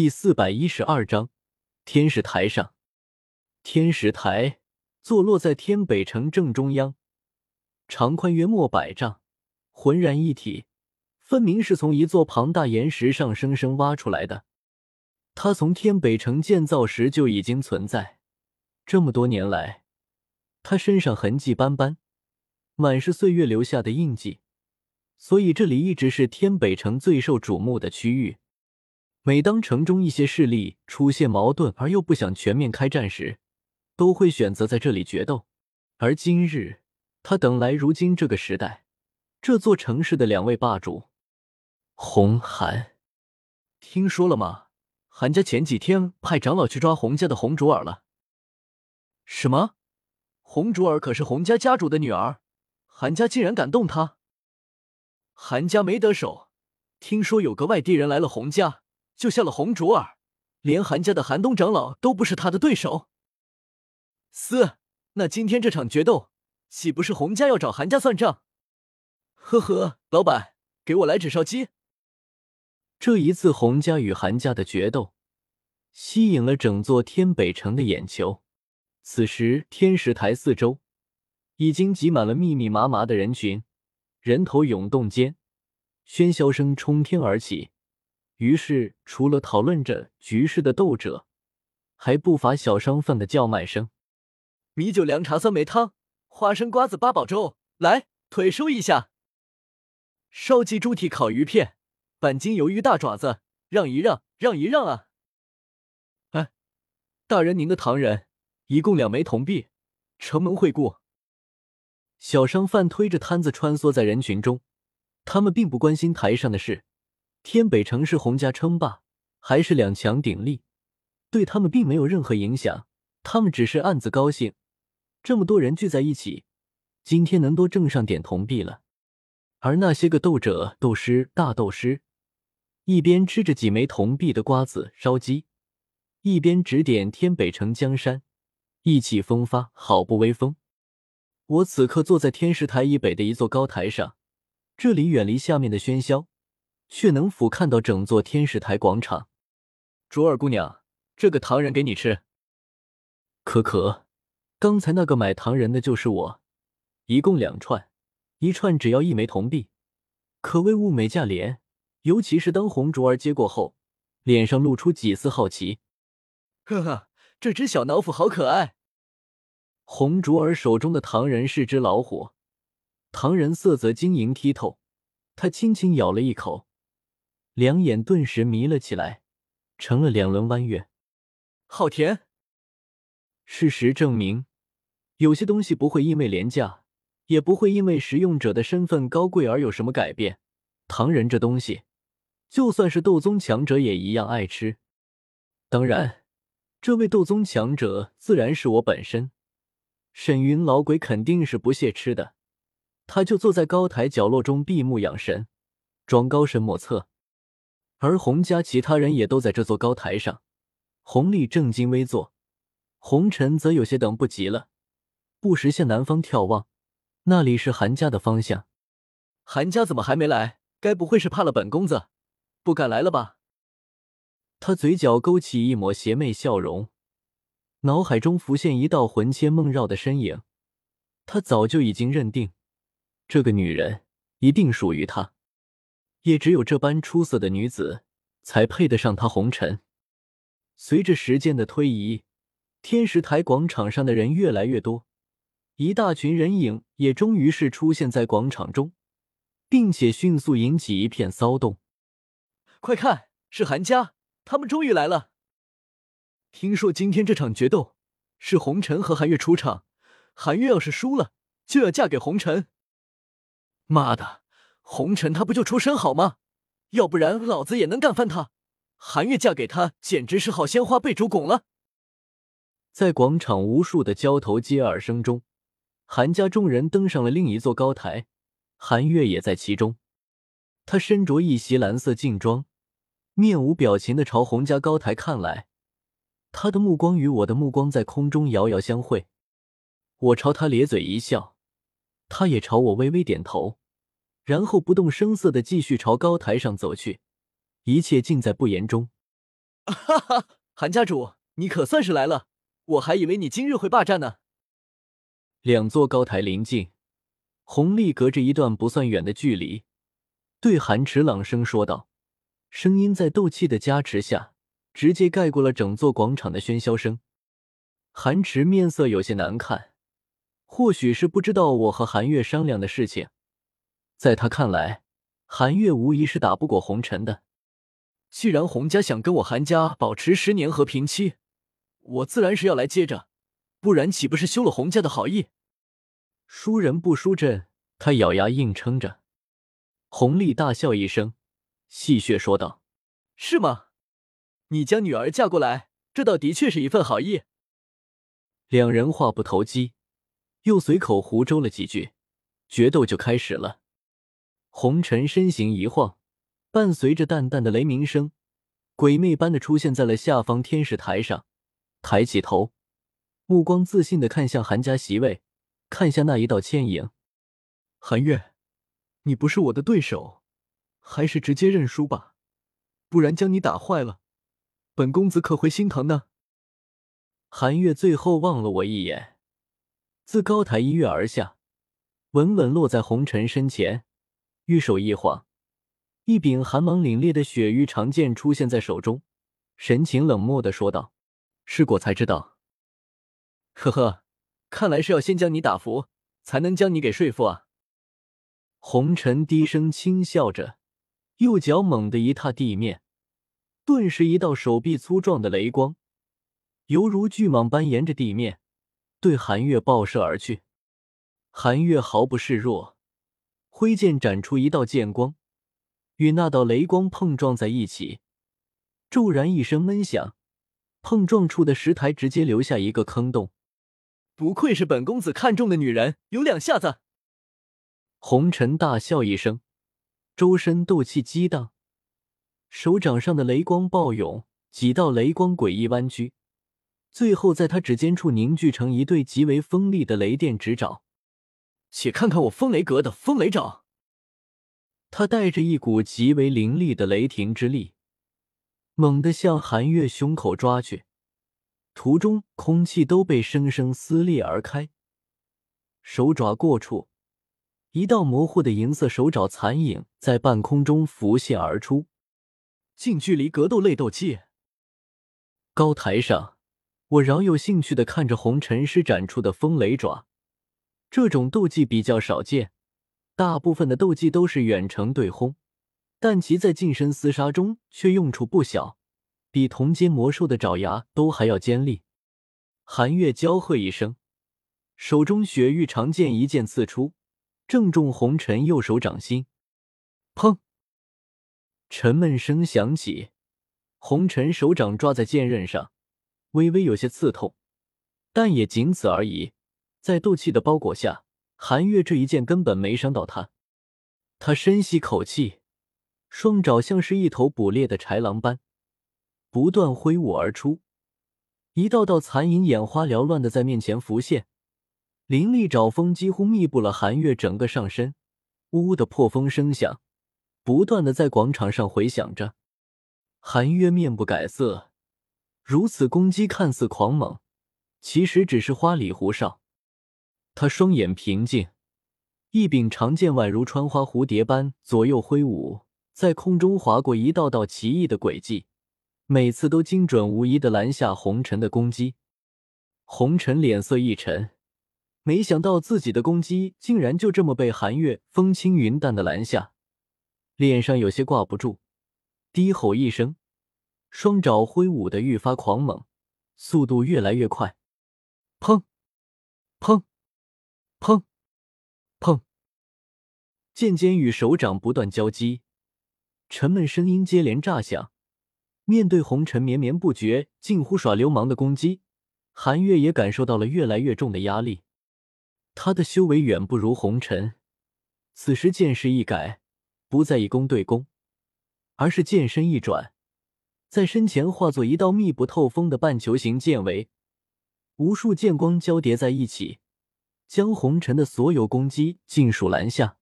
第四百一十二章天使台上。天使台坐落在天北城正中央，长宽约莫百丈，浑然一体，分明是从一座庞大岩石上生生挖出来的。它从天北城建造时就已经存在，这么多年来，它身上痕迹斑斑，满是岁月留下的印记，所以这里一直是天北城最受瞩目的区域。每当城中一些势力出现矛盾而又不想全面开战时，都会选择在这里决斗。而今日，他等来如今这个时代，这座城市的两位霸主，红寒，听说了吗？韩家前几天派长老去抓洪家的红竹儿了。什么？红竹儿可是洪家家主的女儿，韩家竟然敢动她？韩家没得手，听说有个外地人来了洪家。就下了红竹儿，连韩家的寒冬长老都不是他的对手。嘶，那今天这场决斗，岂不是洪家要找韩家算账？呵呵，老板，给我来纸烧鸡。这一次洪家与韩家的决斗，吸引了整座天北城的眼球。此时天石台四周已经挤满了密密麻麻的人群，人头涌动间，喧嚣声冲天而起。于是，除了讨论着局势的斗者，还不乏小商贩的叫卖声：米酒凉茶酸梅汤、花生瓜子八宝粥，来腿收一下；烧鸡猪蹄烤鱼片、板筋鱿鱼大爪子，让一让，让一让啊！哎，大人您的唐人，一共两枚铜币，承蒙惠顾。小商贩推着摊子穿梭在人群中，他们并不关心台上的事。天北城是洪家称霸，还是两强鼎立，对他们并没有任何影响。他们只是暗自高兴，这么多人聚在一起，今天能多挣上点铜币了。而那些个斗者、斗师、大斗师，一边吃着几枚铜币的瓜子烧鸡，一边指点天北城江山，意气风发，好不威风。我此刻坐在天石台以北的一座高台上，这里远离下面的喧嚣。却能俯瞰到整座天使台广场。卓尔姑娘，这个糖人给你吃。可可，刚才那个买糖人的就是我，一共两串，一串只要一枚铜币，可谓物美价廉。尤其是当红卓儿接过后，脸上露出几丝好奇。呵呵，这只小老虎好可爱。红卓儿手中的糖人是只老虎，糖人色泽晶莹剔透，他轻轻咬了一口。两眼顿时迷了起来，成了两轮弯月。好甜。事实证明，有些东西不会因为廉价，也不会因为食用者的身份高贵而有什么改变。糖人这东西，就算是斗宗强者也一样爱吃。当然，这位斗宗强者自然是我本身。沈云老鬼肯定是不屑吃的，他就坐在高台角落中闭目养神，装高深莫测。而洪家其他人也都在这座高台上，洪丽正襟危坐，红尘则有些等不及了，不时向南方眺望，那里是韩家的方向。韩家怎么还没来？该不会是怕了本公子，不敢来了吧？他嘴角勾起一抹邪魅笑容，脑海中浮现一道魂牵梦绕的身影，他早就已经认定，这个女人一定属于他。也只有这般出色的女子，才配得上他红尘。随着时间的推移，天石台广场上的人越来越多，一大群人影也终于是出现在广场中，并且迅速引起一片骚动。快看，是韩家，他们终于来了！听说今天这场决斗是红尘和韩月出场，韩月要是输了，就要嫁给红尘。妈的！红尘他不就出身好吗？要不然老子也能干翻他。韩月嫁给他，简直是好鲜花被猪拱了。在广场无数的交头接耳声中，韩家众人登上了另一座高台，韩月也在其中。他身着一袭蓝色劲装，面无表情的朝洪家高台看来，他的目光与我的目光在空中遥遥相会。我朝他咧嘴一笑，他也朝我微微点头。然后不动声色的继续朝高台上走去，一切尽在不言中。哈哈，韩家主，你可算是来了，我还以为你今日会霸占呢。两座高台临近，弘历隔着一段不算远的距离，对韩池朗声说道，声音在斗气的加持下，直接盖过了整座广场的喧嚣声。韩池面色有些难看，或许是不知道我和韩月商量的事情，在他看来，韩月无疑是打不过红尘的。既然洪家想跟我韩家保持十年和平期，我自然是要来接着，不然岂不是休了洪家的好意？输人不输阵，他咬牙硬撑着。洪丽大笑一声，戏谑说道：“是吗？你将女儿嫁过来，这倒的确是一份好意。”两人话不投机，又随口胡诌了几句，决斗就开始了。红尘身形一晃。伴随着淡淡的雷鸣声，鬼魅般的出现在了下方天使台上，抬起头，目光自信的看向韩家席位，看向那一道倩影。韩月，你不是我的对手，还是直接认输吧，不然将你打坏了，本公子可会心疼呢。韩月最后望了我一眼，自高台一跃而下，稳稳落在红尘身前，玉手一晃。一柄寒芒凛冽的雪域长剑出现在手中，神情冷漠的说道：“试过才知道。”呵呵，看来是要先将你打服，才能将你给说服啊。红尘低声轻笑着，右脚猛地一踏地面，顿时一道手臂粗壮的雷光，犹如巨蟒般沿着地面对韩月爆射而去。韩月毫不示弱，挥剑斩出一道剑光。与那道雷光碰撞在一起，骤然一声闷响，碰撞处的石台直接留下一个坑洞。不愧是本公子看中的女人，有两下子。红尘大笑一声，周身斗气激荡，手掌上的雷光暴涌，几道雷光诡异弯曲，最后在他指尖处凝聚成一对极为锋利的雷电指爪。且看看我风雷阁的风雷掌。他带着一股极为凌厉的雷霆之力，猛地向韩月胸口抓去，途中空气都被生生撕裂而开。手爪过处，一道模糊的银色手爪残影在半空中浮现而出。近距离格斗类斗技。高台上，我饶有兴趣的看着红尘施展出的风雷爪，这种斗技比较少见。大部分的斗技都是远程对轰，但其在近身厮杀中却用处不小，比同阶魔兽的爪牙都还要尖利。韩月娇喝一声，手中雪域长剑一剑刺出，正中红尘右手掌心。砰！沉闷声响起，红尘手掌抓在剑刃上，微微有些刺痛，但也仅此而已。在斗气的包裹下。韩月这一剑根本没伤到他，他深吸口气，双爪像是一头捕猎的豺狼般不断挥舞而出，一道道残影眼花缭乱的在面前浮现，凌厉爪风几乎密布了韩月整个上身，呜呜的破风声响不断的在广场上回响着。韩月面不改色，如此攻击看似狂猛，其实只是花里胡哨。他双眼平静，一柄长剑宛如穿花蝴蝶般左右挥舞，在空中划过一道道奇异的轨迹，每次都精准无疑的拦下红尘的攻击。红尘脸色一沉，没想到自己的攻击竟然就这么被韩月风轻云淡的拦下，脸上有些挂不住，低吼一声，双爪挥舞的愈发狂猛，速度越来越快，砰，砰。砰！砰！剑尖与手掌不断交击，沉闷声音接连炸响。面对红尘绵绵不绝、近乎耍流氓的攻击，韩月也感受到了越来越重的压力。他的修为远不如红尘，此时剑势一改，不再以攻对攻，而是剑身一转，在身前化作一道密不透风的半球形剑围，无数剑光交叠在一起。将红尘的所有攻击尽数拦下。